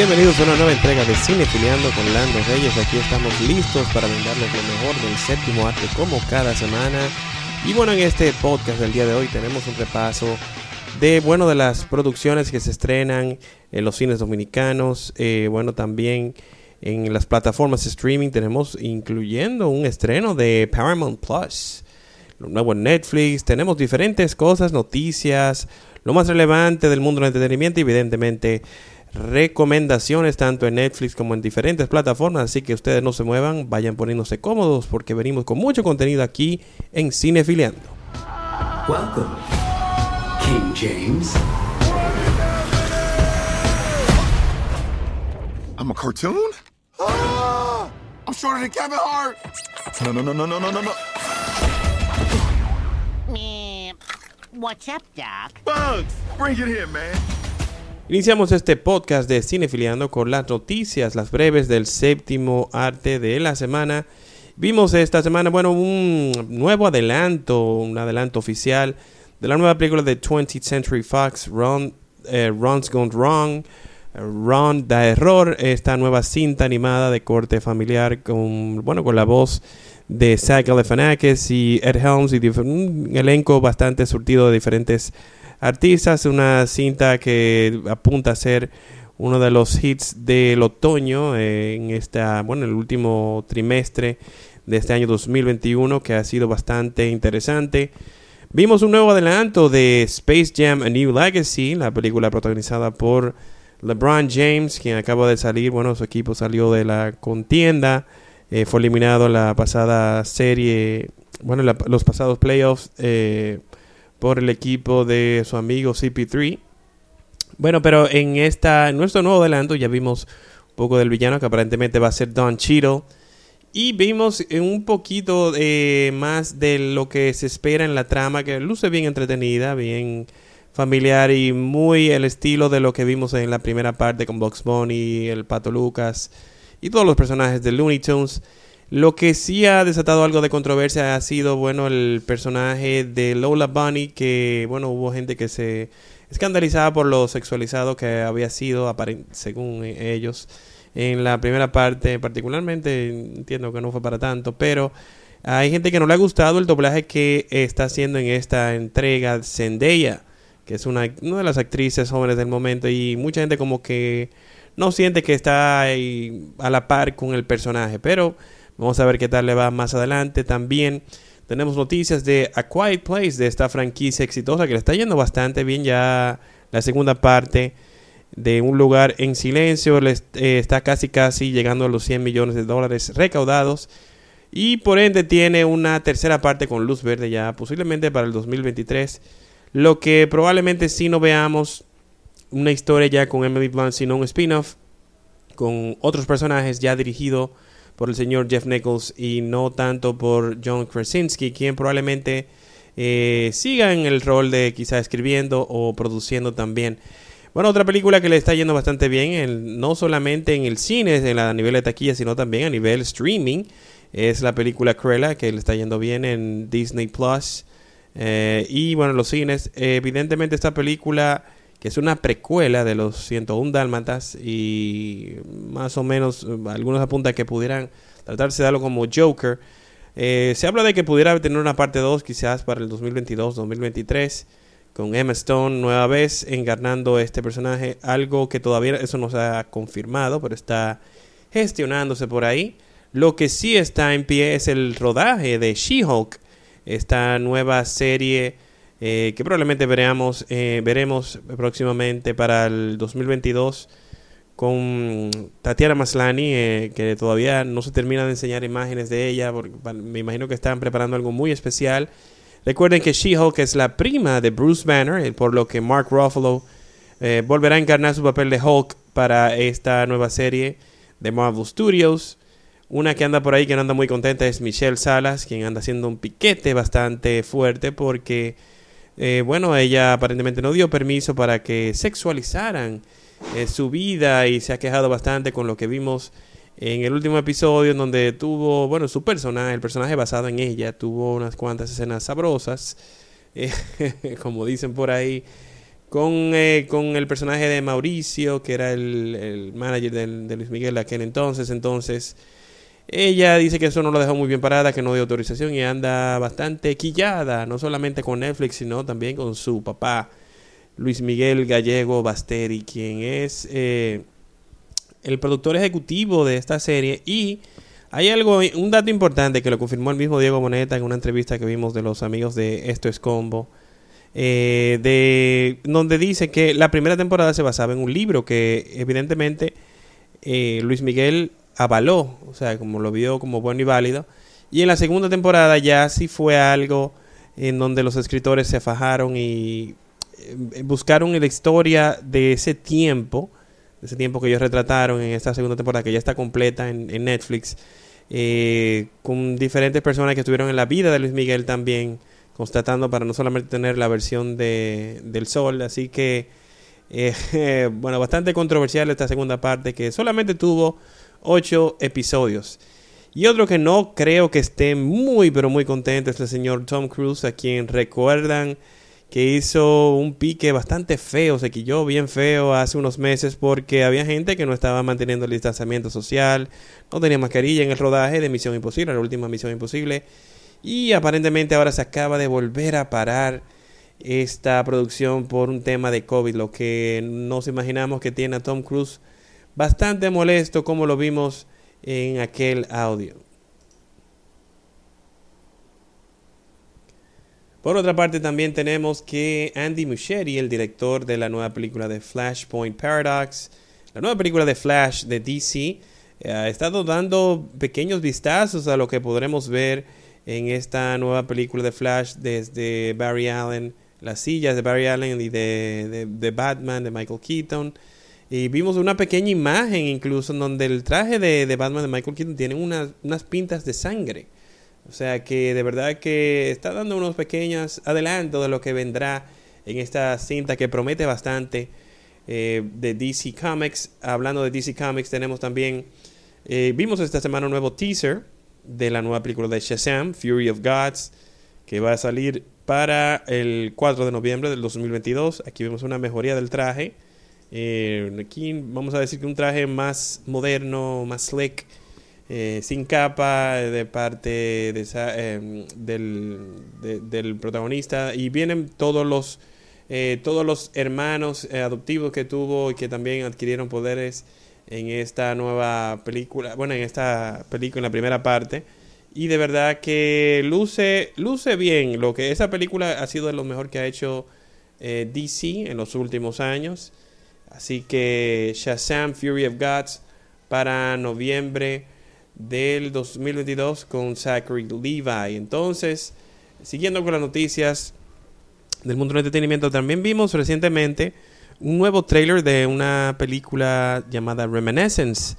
Bienvenidos a una nueva entrega de Cine Filiando con Lando Reyes. Aquí estamos listos para brindarles lo mejor del séptimo arte como cada semana. Y bueno, en este podcast del día de hoy tenemos un repaso de bueno de las producciones que se estrenan en los cines dominicanos. Eh, bueno, también en las plataformas de streaming tenemos incluyendo un estreno de Paramount Plus, lo nuevo Netflix. Tenemos diferentes cosas, noticias, lo más relevante del mundo del entretenimiento y evidentemente recomendaciones tanto en Netflix como en diferentes plataformas, así que ustedes no se muevan, vayan poniéndose cómodos porque venimos con mucho contenido aquí en Cinefiliando. Welcome, King James. I'm a cartoon? Ah, I'm shorter than Kevin Hart. No, no, no, no, no, no, no, no. What's up, Doc? Bugs, bring it here, man. Iniciamos este podcast de Cinefiliando con las noticias, las breves del séptimo arte de la semana. Vimos esta semana, bueno, un nuevo adelanto, un adelanto oficial de la nueva película de 20th Century Fox, Ron, eh, Ron's Gone Wrong. Ron da error, esta nueva cinta animada de corte familiar con, bueno, con la voz de Zach Galifianakis y Ed Helms y un elenco bastante surtido de diferentes artistas. Una cinta que apunta a ser uno de los hits del otoño eh, en esta, bueno, el último trimestre de este año 2021 que ha sido bastante interesante. Vimos un nuevo adelanto de Space Jam A New Legacy, la película protagonizada por LeBron James, quien acaba de salir, bueno, su equipo salió de la contienda, eh, fue eliminado en la pasada serie, bueno, la, los pasados playoffs eh, por el equipo de su amigo CP3. Bueno, pero en esta en nuestro nuevo adelanto ya vimos un poco del villano que aparentemente va a ser Don Cheadle. Y vimos un poquito eh, más de lo que se espera en la trama, que luce bien entretenida, bien familiar y muy el estilo de lo que vimos en la primera parte con Box Bunny, el Pato Lucas y todos los personajes de Looney Tunes. Lo que sí ha desatado algo de controversia ha sido, bueno, el personaje de Lola Bunny, que, bueno, hubo gente que se escandalizaba por lo sexualizado que había sido, según ellos, en la primera parte, particularmente, entiendo que no fue para tanto, pero hay gente que no le ha gustado el doblaje que está haciendo en esta entrega Zendaya, que es una, una de las actrices jóvenes del momento, y mucha gente como que no siente que está a la par con el personaje, pero Vamos a ver qué tal le va más adelante. También tenemos noticias de A Quiet Place, de esta franquicia exitosa que le está yendo bastante bien ya la segunda parte de Un lugar en silencio. Le eh, está casi casi llegando a los 100 millones de dólares recaudados. Y por ende tiene una tercera parte con luz verde ya, posiblemente para el 2023. Lo que probablemente sí no veamos una historia ya con Emily Blunt, sino un spin-off con otros personajes ya dirigido por el señor Jeff Nichols y no tanto por John Krasinski, quien probablemente eh, siga en el rol de quizá escribiendo o produciendo también. Bueno, otra película que le está yendo bastante bien, no solamente en el cine, en la, a nivel de taquilla, sino también a nivel streaming, es la película Cruella, que le está yendo bien en Disney Plus. Eh, y bueno, los cines, evidentemente esta película que es una precuela de los 101 Dálmatas y más o menos algunos apuntan que pudieran tratarse de algo como Joker. Eh, se habla de que pudiera tener una parte 2 quizás para el 2022-2023 con Emma Stone nueva vez encarnando este personaje, algo que todavía eso no se ha confirmado, pero está gestionándose por ahí. Lo que sí está en pie es el rodaje de She-Hulk, esta nueva serie eh, que probablemente veremos, eh, veremos próximamente para el 2022 con Tatiana Maslani, eh, que todavía no se termina de enseñar imágenes de ella, porque me imagino que están preparando algo muy especial. Recuerden que She-Hulk es la prima de Bruce Banner, por lo que Mark Ruffalo volverá a encarnar su papel de Hulk para esta nueva serie de Marvel Studios. Una que anda por ahí que no anda muy contenta es Michelle Salas, quien anda haciendo un piquete bastante fuerte porque eh, bueno, ella aparentemente no dio permiso para que sexualizaran eh, su vida y se ha quejado bastante con lo que vimos en el último episodio en donde tuvo, bueno, su personaje, el personaje basado en ella, tuvo unas cuantas escenas sabrosas, eh, como dicen por ahí, con, eh, con el personaje de Mauricio, que era el, el manager del- de Luis Miguel de aquel entonces. Entonces, ella dice que eso no lo dejó muy bien parada, que no dio autorización y anda bastante quillada, no solamente con Netflix, sino también con su papá, Luis Miguel Gallego Basteri, quien es eh, el productor ejecutivo de esta serie. Y hay algo, un dato importante que lo confirmó el mismo Diego Boneta en una entrevista que vimos de los amigos de Esto es Combo. eh, de donde dice que la primera temporada se basaba en un libro que evidentemente eh, Luis Miguel avaló, o sea, como lo vio como bueno y válido. Y en la segunda temporada ya sí fue algo en donde los escritores se fajaron y eh, buscaron la historia de ese tiempo, ese tiempo que ellos retrataron en esta segunda temporada, que ya está completa en, en Netflix, eh, con diferentes personas que estuvieron en la vida de Luis Miguel también, constatando para no solamente tener la versión de, del sol, así que, eh, bueno, bastante controversial esta segunda parte, que solamente tuvo ocho episodios. Y otro que no creo que esté muy, pero muy contento es el señor Tom Cruise, a quien recuerdan que hizo un pique bastante feo, se quilló bien feo hace unos meses porque había gente que no estaba manteniendo el distanciamiento social, no tenía mascarilla en el rodaje de Misión Imposible, la última Misión Imposible, y aparentemente ahora se acaba de volver a parar esta producción por un tema de COVID, lo que nos imaginamos que tiene a Tom Cruise bastante molesto como lo vimos en aquel audio. Por otra parte, también tenemos que Andy Muschietti, el director de la nueva película de Flashpoint Paradox, la nueva película de Flash de DC, eh, ha estado dando pequeños vistazos a lo que podremos ver en esta nueva película de Flash desde Barry Allen, las sillas de Barry Allen y de, de, de Batman de Michael Keaton. Y vimos una pequeña imagen incluso en donde el traje de, de Batman de Michael Keaton tiene unas, unas pintas de sangre. O sea que de verdad que está dando unos pequeños adelantos de lo que vendrá en esta cinta que promete bastante eh, de DC Comics. Hablando de DC Comics tenemos también, eh, vimos esta semana un nuevo teaser de la nueva película de Shazam, Fury of Gods, que va a salir para el 4 de noviembre del 2022. Aquí vemos una mejoría del traje. Eh, aquí vamos a decir que un traje más moderno, más slick, eh, sin capa de parte de esa, eh, del, de- del protagonista. Y vienen todos los, eh, todos los hermanos eh, adoptivos que tuvo y que también adquirieron poderes en esta nueva película, bueno, en esta película, en la primera parte. Y de verdad que luce, luce bien. Lo que esa película ha sido de lo mejor que ha hecho DC en los últimos años. Así que Shazam Fury of Gods para noviembre del 2022 con Zachary Levi. Entonces, siguiendo con las noticias del mundo del entretenimiento, también vimos recientemente un nuevo trailer de una película llamada Reminiscence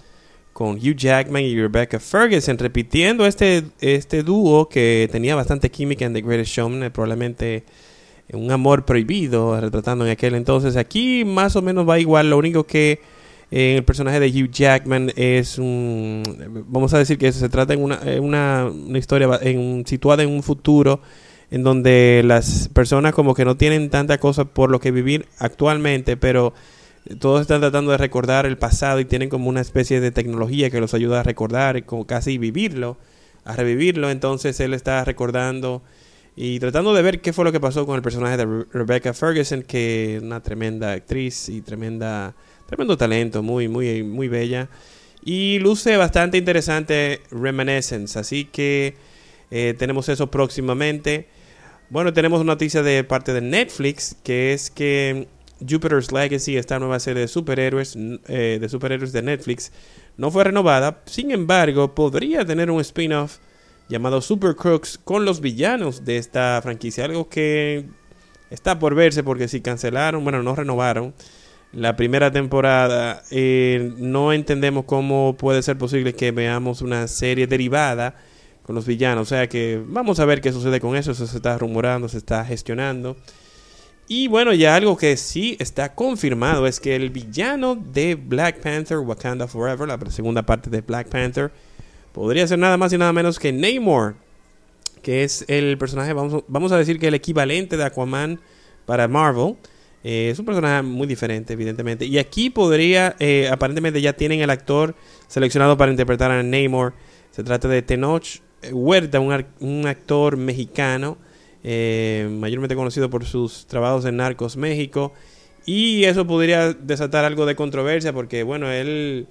con Hugh Jackman y Rebecca Ferguson repitiendo este, este dúo que tenía bastante química en The Greatest Showman, eh, probablemente un amor prohibido retratando en aquel entonces. Aquí más o menos va igual, lo único que eh, el personaje de Hugh Jackman es un, vamos a decir que se trata en una, en una, una historia situada en un futuro en donde las personas como que no tienen tanta cosa por lo que vivir actualmente, pero todos están tratando de recordar el pasado y tienen como una especie de tecnología que los ayuda a recordar como casi vivirlo, a revivirlo. Entonces él está recordando y tratando de ver qué fue lo que pasó con el personaje de Re- Rebecca Ferguson, que es una tremenda actriz y tremenda, tremendo talento, muy, muy, muy bella. Y luce bastante interesante Reminiscence, así que eh, tenemos eso próximamente. Bueno, tenemos noticia de parte de Netflix, que es que Jupiter's Legacy, esta nueva serie de superhéroes, eh, de superhéroes de Netflix, no fue renovada. Sin embargo, podría tener un spin-off llamado Super Crooks con los villanos de esta franquicia. Algo que está por verse porque si cancelaron, bueno, no renovaron la primera temporada, eh, no entendemos cómo puede ser posible que veamos una serie derivada con los villanos. O sea que vamos a ver qué sucede con eso. Eso se está rumorando, se está gestionando. Y bueno, ya algo que sí está confirmado es que el villano de Black Panther, Wakanda Forever, la segunda parte de Black Panther, podría ser nada más y nada menos que Namor, que es el personaje, vamos, vamos a decir que el equivalente de Aquaman para Marvel. Eh, es un personaje muy diferente, evidentemente. Y aquí podría, eh, aparentemente ya tienen el actor seleccionado para interpretar a Namor. Se trata de Tenoch Huerta, un, un actor mexicano, eh, mayormente conocido por sus trabajos en Narcos México. Y eso podría desatar algo de controversia porque, bueno, él,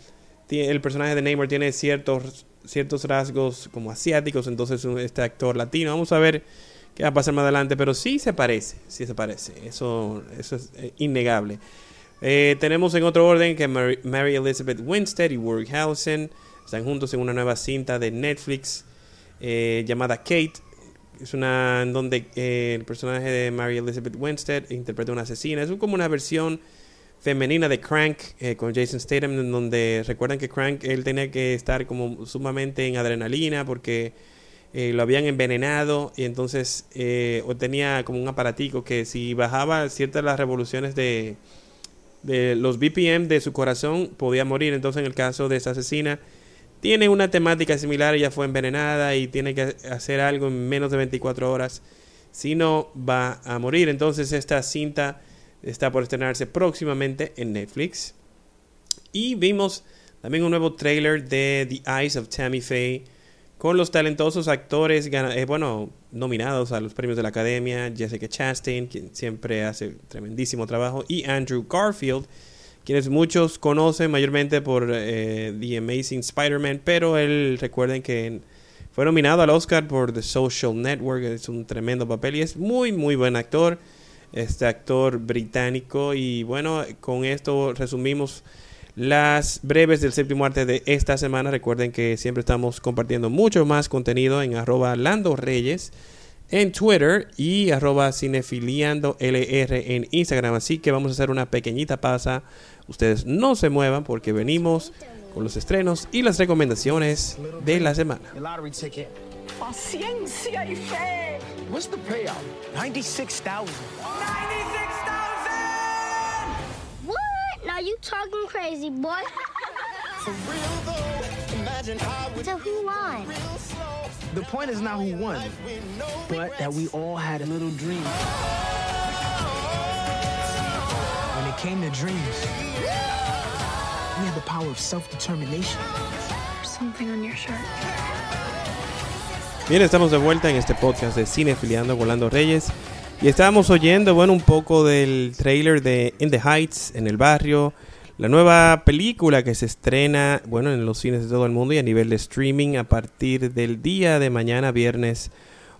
el personaje de Namor tiene ciertos, ciertos rasgos como asiáticos, entonces este actor latino. Vamos a ver qué va a pasar más adelante, pero sí se parece, sí se parece. Eso, eso es eh, innegable. Eh, tenemos en otro orden que Mary, Elizabeth Winstead y Warwick Howson están juntos en una nueva cinta de Netflix eh, llamada Kate. Es una en donde el personaje de Mary Elizabeth Winstead interpreta a una asesina. Es como una versión femenina de Crank con Jason Statham, en donde recuerdan que Crank él tenía que estar como sumamente en adrenalina porque eh, lo habían envenenado y entonces eh, o tenía como un aparatico que si bajaba ciertas las revoluciones de, de los BPM de su corazón podía morir. Entonces en el caso de esa asesina tiene una temática similar, ella fue envenenada y tiene que hacer algo en menos de 24 horas, si no va a morir. Entonces esta cinta está por estrenarse próximamente en Netflix. Y vimos también un nuevo trailer de The Eyes of Tammy Faye con los talentosos actores, eh, bueno, nominados a los premios de la Academia, Jessica Chastain, quien siempre hace tremendísimo trabajo, y Andrew Garfield, quienes muchos conocen mayormente por eh, The Amazing Spider-Man, pero él, recuerden que fue nominado al Oscar por The Social Network, es un tremendo papel y es muy, muy buen actor, este actor británico, y bueno, con esto resumimos las breves del séptimo arte de esta semana. Recuerden que siempre estamos compartiendo mucho más contenido en arroba Lando Reyes en Twitter y arroba cinefiliando LR en Instagram. Así que vamos a hacer una pequeñita pausa. Ustedes no se muevan porque venimos con los estrenos y las recomendaciones de la semana. Paciencia y fe. What's the payout? 96,000. Are you talking crazy, boy? For real though, imagine how So who won? The point is not who won, but that we all had a little dream. When it came to dreams, we had the power of self-determination. There's something on your shirt. Bien, estamos de vuelta en este podcast de Cine Filiando Volando Reyes. Y estábamos oyendo, bueno, un poco del trailer de In the Heights, en el barrio, la nueva película que se estrena, bueno, en los cines de todo el mundo y a nivel de streaming a partir del día de mañana, viernes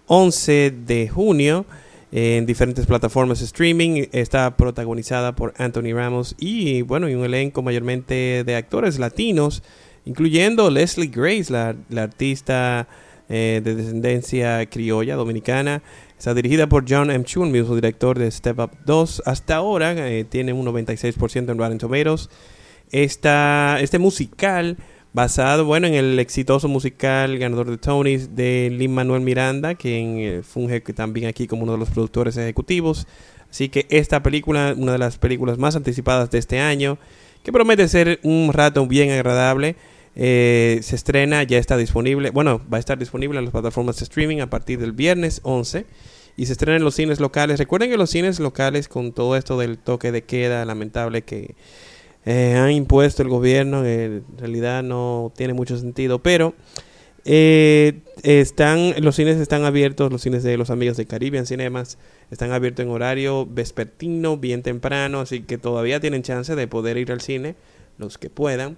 11 de junio, en diferentes plataformas de streaming. Está protagonizada por Anthony Ramos y, bueno, y un elenco mayormente de actores latinos, incluyendo Leslie Grace, la, la artista eh, de descendencia criolla dominicana. Está dirigida por John M. Chu, el mismo director de Step Up 2. Hasta ahora eh, tiene un 96% en Rotten Tomatoes. Esta, este musical, basado bueno, en el exitoso musical ganador de Tonys de Lin Manuel Miranda, quien eh, funge también aquí como uno de los productores ejecutivos. Así que esta película, una de las películas más anticipadas de este año, que promete ser un rato bien agradable. Eh, se estrena, ya está disponible, bueno, va a estar disponible en las plataformas de streaming a partir del viernes 11 y se estrena en los cines locales. Recuerden que los cines locales con todo esto del toque de queda lamentable que eh, ha impuesto el gobierno, en realidad no tiene mucho sentido, pero eh, están los cines están abiertos, los cines de los amigos de Caribbean Cinemas están abiertos en horario vespertino, bien temprano, así que todavía tienen chance de poder ir al cine los que puedan.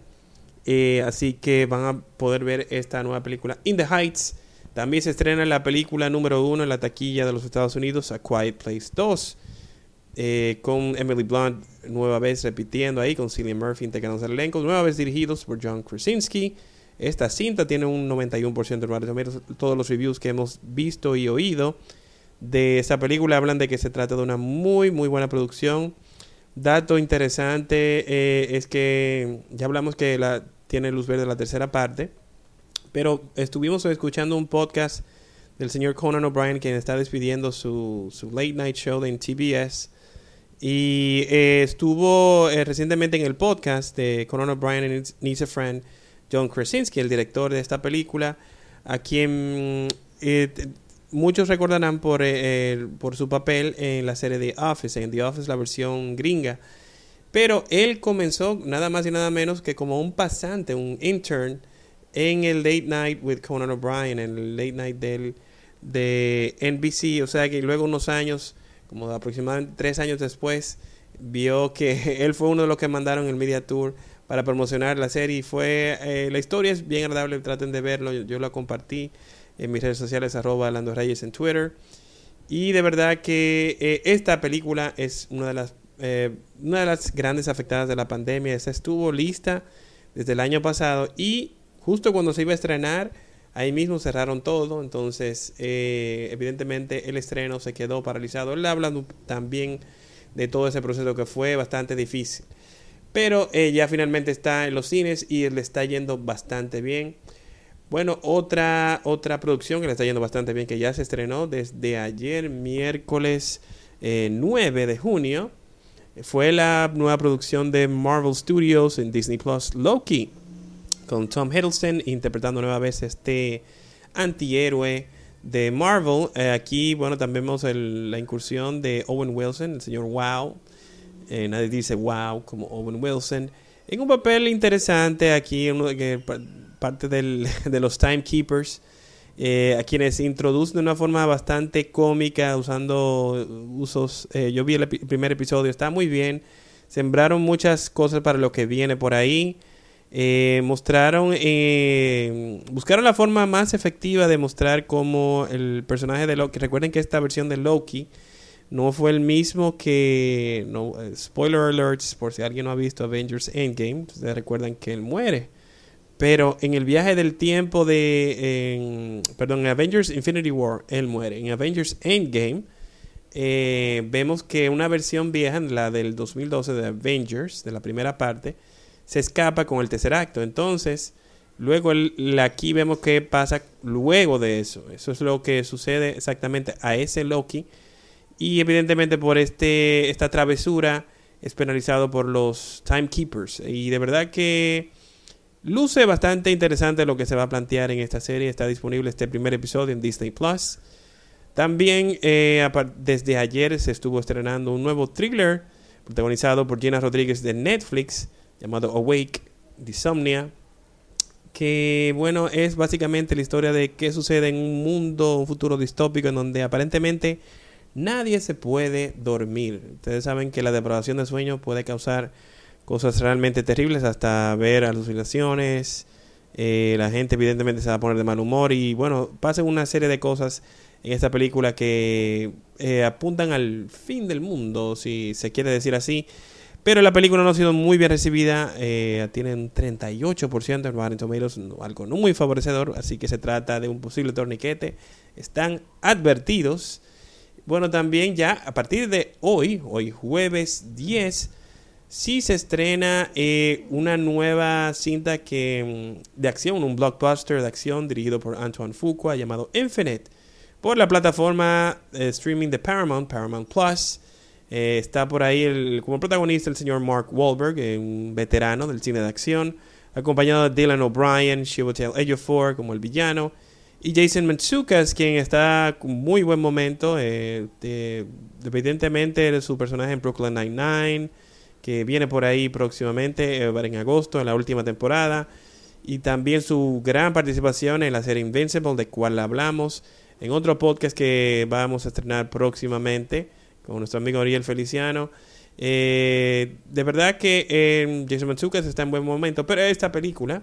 Eh, así que van a poder ver esta nueva película In the Heights. También se estrena la película número uno en la taquilla de los Estados Unidos, A Quiet Place 2, eh, con Emily Blunt nueva vez repitiendo ahí, con Cillian Murphy integrando el elenco, nueva vez dirigidos por John Krasinski. Esta cinta tiene un 91% de valores. Todos los reviews que hemos visto y oído de esta película hablan de que se trata de una muy, muy buena producción. Dato interesante eh, es que ya hablamos que la, tiene luz verde la tercera parte, pero estuvimos escuchando un podcast del señor Conan O'Brien, quien está despidiendo su, su late night show en TBS. Y eh, estuvo eh, recientemente en el podcast de Conan O'Brien and Needs a Friend, John Krasinski, el director de esta película, a quien muchos recordarán por, eh, por su papel en la serie The Office, en The Office la versión gringa. Pero él comenzó nada más y nada menos que como un pasante, un intern en el Late Night with Conan O'Brien, en el Late Night del, de NBC. O sea que luego unos años, como aproximadamente tres años después, vio que él fue uno de los que mandaron el Media Tour para promocionar la serie. Fue, eh, la historia es bien agradable, traten de verlo. Yo, yo la compartí en mis redes sociales, arroba Lando Reyes en Twitter. Y de verdad que eh, esta película es una de las eh, una de las grandes afectadas de la pandemia. Esta estuvo lista desde el año pasado y justo cuando se iba a estrenar, ahí mismo cerraron todo. Entonces, eh, evidentemente, el estreno se quedó paralizado. Él habla también de todo ese proceso que fue bastante difícil. Pero eh, ya finalmente está en los cines y le está yendo bastante bien. Bueno, otra, otra producción que le está yendo bastante bien, que ya se estrenó desde ayer, miércoles 9 de junio fue la nueva producción de Marvel Studios en Disney Plus, Loki, con Tom Hiddleston interpretando nueva vez este antihéroe de Marvel. Eh, aquí, bueno, también vemos la incursión de Owen Wilson, el señor Wow. Eh, nadie dice Wow como Owen Wilson. En un papel interesante aquí, uno que parte del, de los Timekeepers eh, a quienes introducen de una forma bastante cómica, usando usos. Eh, yo vi el primer episodio, está muy bien. Sembraron muchas cosas para lo que viene por ahí. Eh, mostraron, buscaron la forma más efectiva de mostrar cómo el personaje de Loki. Recuerden que esta versión de Loki no fue el mismo que. No, spoiler alerts, por si alguien no ha visto Avengers Endgame. Ustedes recuerdan que él muere. Pero en el viaje del tiempo de. perdón, en Avengers Infinity War, él muere. En Avengers Endgame, eh, vemos que una versión vieja, la del 2012 de Avengers, de la primera parte, se escapa con el tercer acto. Entonces, luego aquí vemos qué pasa luego de eso. Eso es lo que sucede exactamente a ese Loki. Y evidentemente por este, esta travesura es penalizado por los Timekeepers. Y de verdad que Luce bastante interesante lo que se va a plantear en esta serie. Está disponible este primer episodio en Disney Plus. También eh, desde ayer se estuvo estrenando un nuevo thriller protagonizado por Gina Rodríguez de Netflix llamado Awake, Disomnia. Que bueno, es básicamente la historia de qué sucede en un mundo, un futuro distópico en donde aparentemente nadie se puede dormir. Ustedes saben que la depravación de sueño puede causar cosas realmente terribles hasta ver alucinaciones. Eh, la gente evidentemente se va a poner de mal humor y bueno, pasan una serie de cosas en esta película que eh, apuntan al fin del mundo, si se quiere decir así. Pero la película no ha sido muy bien recibida, eh, tiene un 38% en Rotten Tomatoes, algo no muy favorecedor, así que se trata de un posible torniquete. Están advertidos. Bueno, también ya a partir de hoy, hoy jueves 10, sí se estrena eh, una nueva cinta que, mm, de acción, un blockbuster de acción dirigido por Antoine Fuqua llamado Infinite por la plataforma eh, streaming de Paramount, Paramount Plus. Eh, está por ahí como protagonista el señor Mark Wahlberg, un veterano del cine de acción, acompañado de Dylan O'Brien, Chiwetel Ejiofor como el villano, y Jason Mantzoukas, quien está con muy buen momento, evidentemente su personaje en Brooklyn Nine-Nine, que viene por ahí próximamente, eh, en agosto, en la última temporada. Y también su gran participación en la serie Invincible, de cual hablamos en otro podcast que vamos a estrenar próximamente con nuestro amigo Ariel Feliciano. Eh, de verdad que eh, Jason Mantzoukas está en buen momento, pero esta película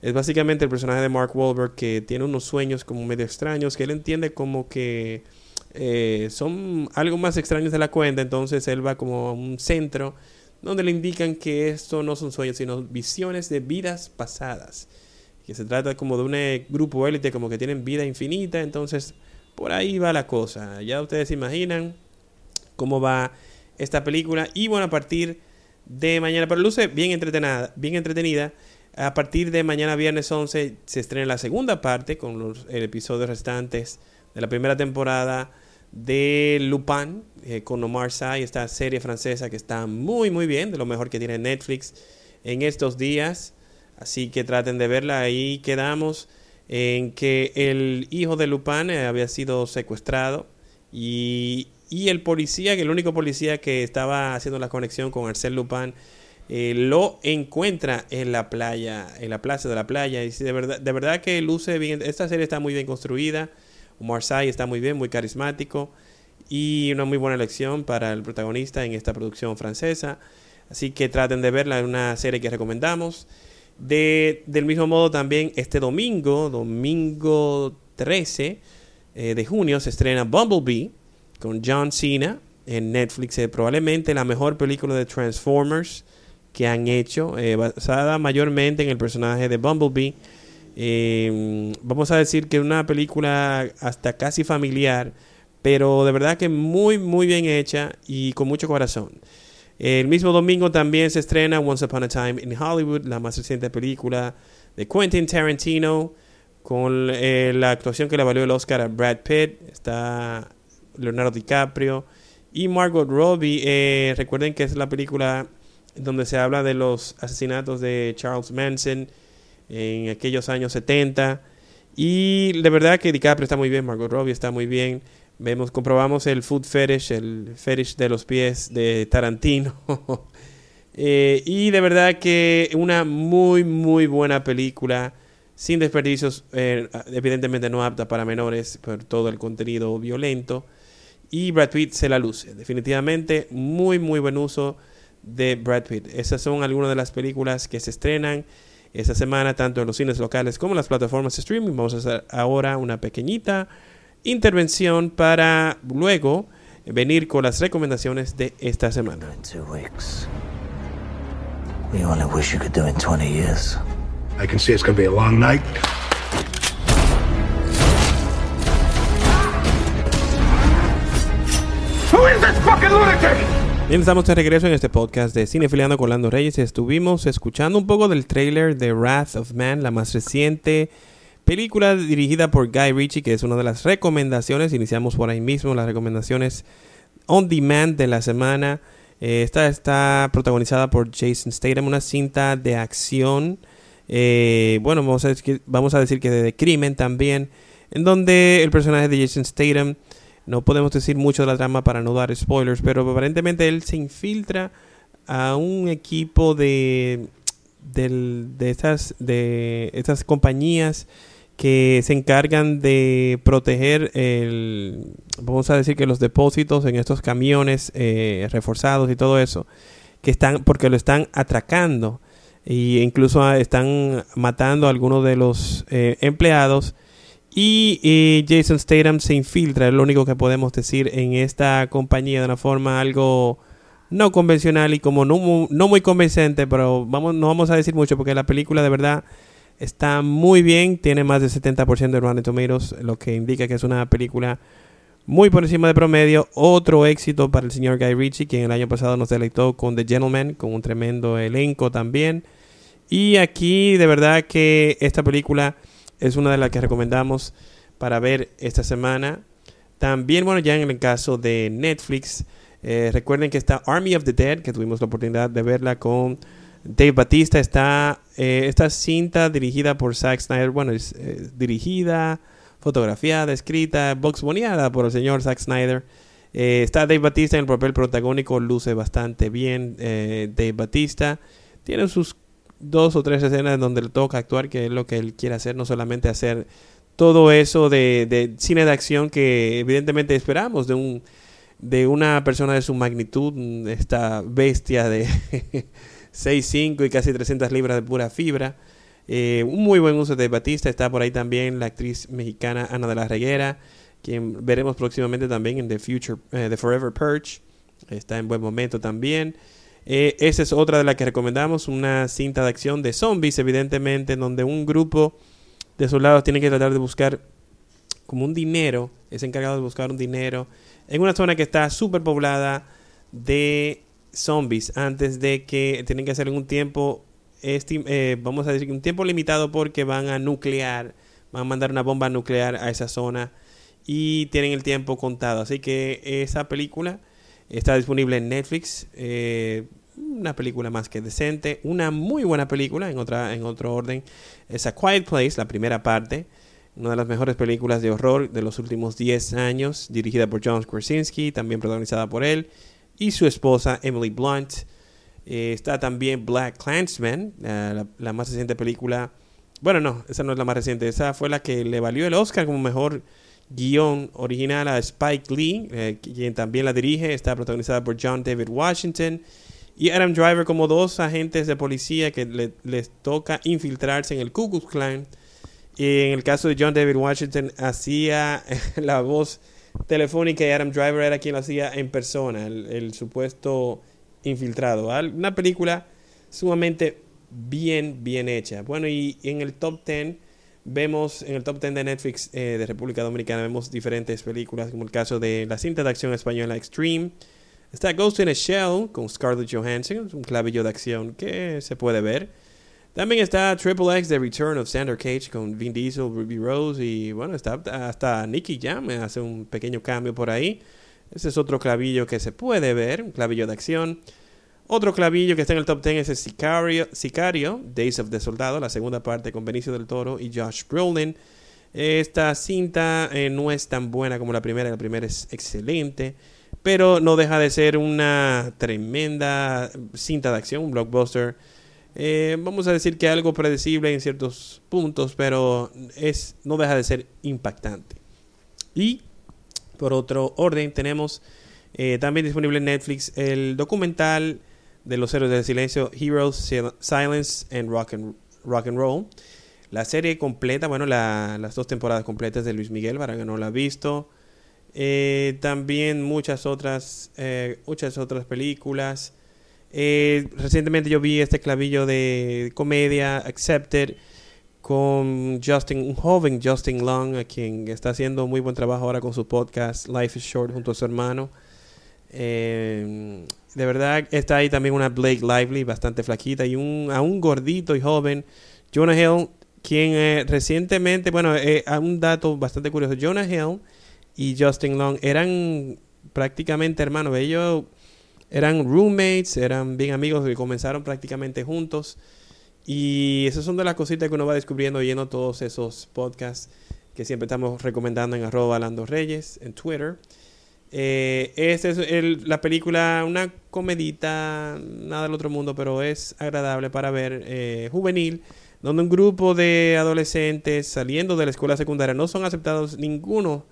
es básicamente el personaje de Mark Wahlberg que tiene unos sueños como medio extraños, que él entiende como que son algo más extraños de la cuenta, entonces él va como a un centro donde le indican que esto no son sueños, sino visiones de vidas pasadas. Que se trata como de un eh, grupo élite, como que tienen vida infinita, entonces por ahí va la cosa. Ya ustedes se imaginan cómo va esta película. Y bueno, a partir de mañana, pero luce bien entretenida, bien entretenida. A partir de mañana viernes 11 se estrena la segunda parte con los episodios restantes de la primera temporada de Lupin eh, con Omar Sy, esta serie francesa que está muy muy bien, de lo mejor que tiene Netflix en estos días. Así que traten de verla, ahí quedamos. en que el hijo de Lupin eh, había sido secuestrado y, y el policía, el único policía que estaba haciendo la conexión con Arsène Lupin, eh, lo encuentra en la playa, en la plaza de la playa. Y de verdad, de verdad que luce bien. Esta serie está muy bien construida. Marseille está muy bien, muy carismático. Y una muy buena elección para el protagonista en esta producción francesa. Así que traten de verla, en una serie que recomendamos. De, del mismo modo también este domingo, domingo 13 eh, de junio, se estrena Bumblebee con John Cena en Netflix. Probablemente la mejor película de Transformers que han hecho, eh, basada mayormente en el personaje de Bumblebee. Eh, vamos a decir que una película hasta casi familiar, pero de verdad que muy, muy bien hecha y con mucho corazón. El mismo domingo también se estrena Once Upon a Time in Hollywood, la más reciente película de Quentin Tarantino, con eh, la actuación que le valió el Oscar a Brad Pitt, está Leonardo DiCaprio y Margot Robbie. recuerden que es la película donde se habla de los asesinatos de Charles Manson en aquellos años 70. Y de verdad que DiCaprio está muy bien, Margot Robbie está muy bien. Vemos, comprobamos el food fetish, el fetish de los pies de Tarantino. eh, y de verdad que una muy, muy buena película, sin desperdicios, eh, evidentemente no apta para menores por todo el contenido violento. Y Brad Pitt se la luce, definitivamente muy, muy buen uso de Brad Pitt. Esas son algunas de las películas que se estrenan esta semana, tanto en los cines locales como en las plataformas de streaming. Vamos a hacer ahora una pequeñita intervención para luego venir con las recomendaciones de esta semana. We only wish you could do in 20 years. I can see it's gonna be a long night. Bien, estamos de regreso en este podcast de Cinefiliando con Lando Reyes. Estuvimos escuchando un poco del trailer de Wrath of Man, la más reciente película dirigida por Guy Ritchie, que es una de las recomendaciones. Iniciamos por ahí mismo las recomendaciones on demand de la semana. Eh, esta está protagonizada por Jason Statham, una cinta de acción. Eh, bueno, vamos a, decir, que de, de crimen también, en donde el personaje de Jason Statham no podemos decir mucho de la trama para no dar spoilers, pero aparentemente él se infiltra a un equipo de, del- de, estas, de estas compañías que se encargan de proteger el, vamos a decir que los depósitos en estos camiones eh, reforzados y todo eso, que están, porque lo están atracando. E incluso ah, están matando a algunos de los eh, empleados y eh, Jason Statham se infiltra, es lo único que podemos decir en esta compañía de una forma algo no convencional y como no, mu- no muy convincente, pero vamos, no vamos a decir mucho porque la película de verdad está muy bien, tiene más del 70% de Rotten Tomatoes, lo que indica que es una película muy por encima de promedio. Otro éxito para el señor Guy Ritchie, quien el año pasado nos deleitó con The Gentleman, con un tremendo elenco también. Y aquí de verdad que esta película es una de las que recomendamos para ver esta semana. También, bueno, ya en el caso de Netflix, eh, recuerden que está Army of the Dead, que tuvimos la oportunidad de verla con Dave Batista. Está eh, esta cinta dirigida por Zack Snyder. Bueno, es eh, dirigida, fotografiada, escrita, boxboneada por el señor Zack Snyder. Está Dave Batista en el papel protagónico, luce bastante bien Dave Batista. Tiene sus dos o tres escenas donde le toca actuar, que es lo que él quiere hacer, no solamente hacer todo eso de, de cine de acción que evidentemente esperamos de un de una persona de su magnitud, esta bestia de 6'5 y casi 300 libras de pura fibra. Eh, un muy buen uso de Batista. Está por ahí también la actriz mexicana Ana de la Reguera, quien veremos próximamente también en The Future, eh, The Forever Purge. Está en buen momento también. Eh, esa es otra de las que recomendamos, una cinta de acción de zombies, evidentemente, en donde un grupo de soldados tiene que tratar de buscar como un dinero, es encargado de buscar un dinero en una zona que está súper poblada de zombies antes de que tienen que hacer un tiempo, eh, vamos a decir, un tiempo limitado porque van a nuclear, van a mandar una bomba nuclear a esa zona y tienen el tiempo contado. Así que esa película está disponible en Netflix. eh, una película más que decente, una muy buena película en otra en otro orden es A Quiet Place, la primera parte, una de las mejores películas de horror de los últimos 10 años, dirigida por John Krasinski, también protagonizada por él y su esposa Emily Blunt. Eh, está también Black Clansman, la, la más reciente película. Bueno, no, esa no es la más reciente, esa fue la que le valió el Oscar como mejor guion original a Spike Lee, eh, quien también la dirige, está protagonizada por John David Washington y Adam Driver como dos agentes de policía que le- les toca infiltrarse en el Ku Klux Klan. Y en el caso de John David Washington hacía la voz telefónica y Adam Driver era quien lo hacía en persona, el, supuesto infiltrado. Una película sumamente bien, bien hecha. Bueno, y en el top 10 vemos, en el top 10 de Netflix eh, de República Dominicana, vemos diferentes películas, como el caso de la cinta de acción española Extreme. Está Ghost in a Shell con Scarlett Johansson, un clavillo de acción que se puede ver. También está Triple X The Return of Sander Cage con Vin Diesel, Ruby Rose y bueno, está hasta Nicky Jam hace un pequeño cambio por ahí. Ese es otro clavillo que se puede ver, un clavillo de acción. Otro clavillo que está en el top 10 es el Sicario, Sicario, Days of the Soldado, la segunda parte con Benicio del Toro y Josh Brolin. Esta cinta eh, no es tan buena como la primera, la primera es excelente, pero no deja de ser una tremenda cinta de acción, un blockbuster. Eh, vamos a decir que algo predecible en ciertos puntos, pero es, no deja de ser impactante. Y por otro orden tenemos eh, también disponible en Netflix el documental de los héroes del silencio Heroes, Sil- Silence and Rock and, Rock and Roll. La serie completa, bueno, la- las dos temporadas completas de Luis Miguel, para que no la ha visto. Eh, también muchas otras, eh, muchas otras películas. Eh, recientemente yo vi este clavillo de comedia, Accepted, con Justin, un joven Justin Long, a quien está haciendo muy buen trabajo ahora con su podcast Life is Short junto a su hermano. De verdad está ahí también una Blake Lively bastante flaquita y un, a un gordito y joven, Jonah Hill, quien eh, recientemente, bueno, eh, un dato bastante curioso, Jonah Hill y Justin Long eran prácticamente hermanos, ellos eran roommates, eran bien amigos y comenzaron prácticamente juntos. Y esas son de las cositas que uno va descubriendo oyendo todos esos podcasts que siempre estamos recomendando en arroba Lando Reyes en Twitter. Eh, esta es el- la película, una comedita, nada del otro mundo, pero es agradable para ver, eh, juvenil, donde un grupo de adolescentes saliendo de la escuela secundaria no son aceptados ninguno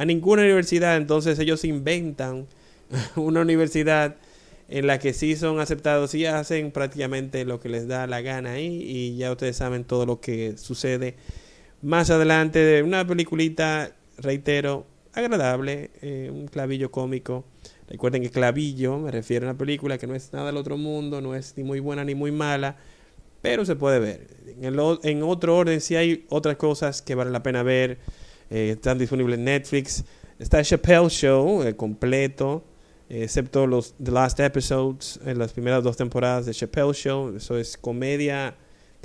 a ninguna universidad, entonces ellos inventan una universidad en la que sí son aceptados y hacen prácticamente lo que les da la gana ahí y ya ustedes saben todo lo que sucede más adelante de una peliculita, reitero, agradable, eh, un clavillo cómico. Recuerden que clavillo me refiero a una película que no es nada del otro mundo, no es ni muy buena ni muy mala, pero se puede ver. En, en otro orden, si hay otras cosas que vale la pena ver, eh, están disponibles en Netflix. Está Chappelle Show, eh, completo, eh, excepto los The Last Episodes, las primeras dos temporadas de Chappelle Show. Eso es comedia,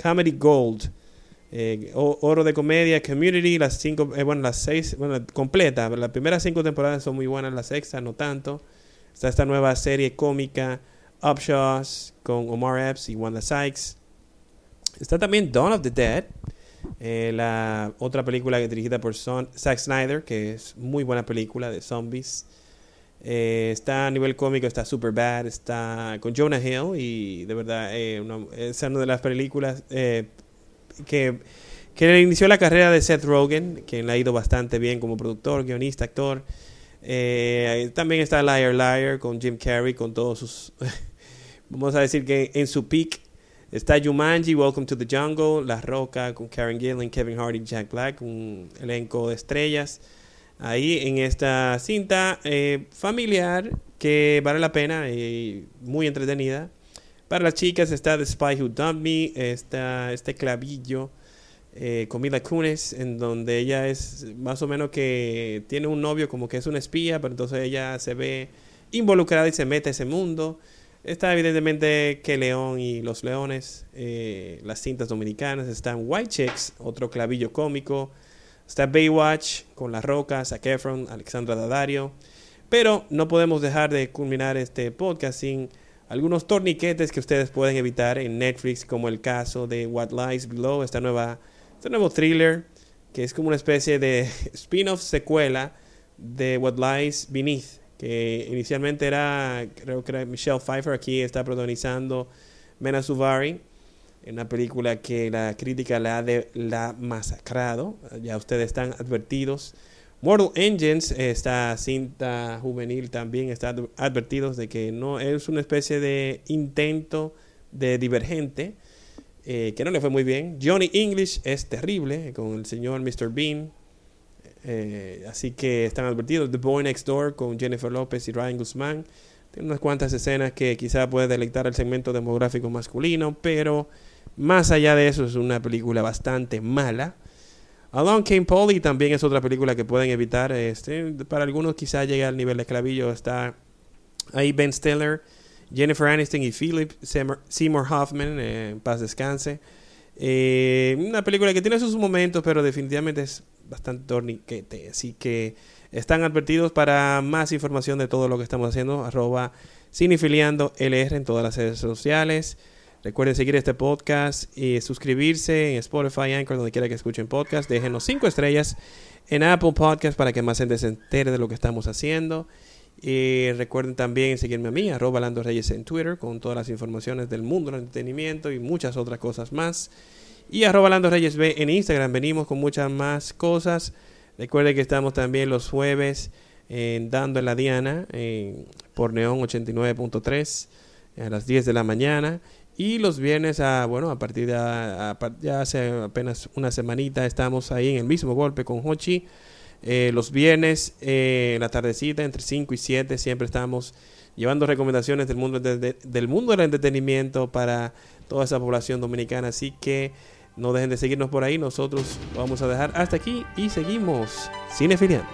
Comedy Gold. Oro de comedia, Community, las cinco, bueno, las seis, bueno, completa. Las primeras cinco temporadas son muy buenas, la sexta no tanto. Está esta nueva serie cómica, Upshaws, con Omar Epps y Wanda Sykes. Está también Dawn of the Dead, eh, la otra película que dirigida por Zack Snyder, que es muy buena película de zombies. Eh, está a nivel cómico, está Super Bad, está con Jonah Hill y de verdad eh, es una de las películas que, que inició la carrera de Seth Rogen, quien le ha ido bastante bien como productor, guionista, actor. También está Liar Liar con Jim Carrey, con todos sus... vamos a decir que en su peak está Jumanji, Welcome to the Jungle, La Roca con Karen Gillan, Kevin Hart y Jack Black, un elenco de estrellas. Ahí en esta cinta eh, familiar que vale la pena y muy entretenida. Para las chicas está The Spy Who Dumped Me, está este clavillo eh, con Mila Kunis, en donde ella es más o menos que tiene un novio como que es una espía, pero entonces ella se ve involucrada y se mete a ese mundo. Está evidentemente que León y los Leones, eh, las cintas dominicanas, están White Chicks, otro clavillo cómico, está Baywatch con La Roca, Zac Efron, Alexandra Daddario, pero no podemos dejar de culminar este podcast sin algunos torniquetes que ustedes pueden evitar en Netflix, como el caso de What Lies Below, esta nueva, este nuevo thriller que es como una especie de spin-off secuela de What Lies Beneath, que inicialmente era, creo que era Michelle Pfeiffer, aquí está protagonizando Mena Suvari, una película que la crítica la ha de, la masacrado, ya ustedes están advertidos. Mortal Engines, esta cinta juvenil también está advertidos de que no es una especie de intento de divergente, eh, que no le fue muy bien. Johnny English es terrible con el señor Mr. Bean, eh, así que están advertidos. The Boy Next Door con Jennifer López y Ryan Guzmán. Tiene unas cuantas escenas que quizá puede deleitar el segmento demográfico masculino, pero más allá de eso es una película bastante mala. Along Came Polly también es otra película que pueden evitar. Este, para algunos quizá llegue al nivel de esclavillo. Está ahí Ben Stiller, Jennifer Aniston y Philip Seymour Hoffman, eh, en paz descanse. Eh, una película que tiene sus momentos, pero definitivamente es bastante torniquete. Así que están advertidos para más información de todo lo que estamos haciendo. Arroba Cinefiliando LR en todas las redes sociales. Recuerden seguir este podcast y suscribirse en Spotify, Anchor, donde quiera que escuchen podcast. Déjenos cinco estrellas en Apple Podcast para que más gente se entere de lo que estamos haciendo. Y recuerden también seguirme a mí, arroba Lando Reyes en Twitter, con todas las informaciones del mundo del entretenimiento y muchas otras cosas más. Y arroba Lando Reyes B en Instagram. Venimos con muchas más cosas. Recuerden que estamos también los jueves en Dando en la Diana por Neón 89.3 a las 10 de la mañana. Y los viernes, a, bueno, a partir de ya hace apenas una semanita, estamos ahí en el mismo golpe con Hochi. Eh, los viernes, eh, la tardecita, entre 5 y 7, siempre estamos llevando recomendaciones del mundo, del mundo del entretenimiento para toda esa población dominicana. Así que no dejen de seguirnos por ahí, nosotros vamos a dejar hasta aquí y seguimos cinefiliando.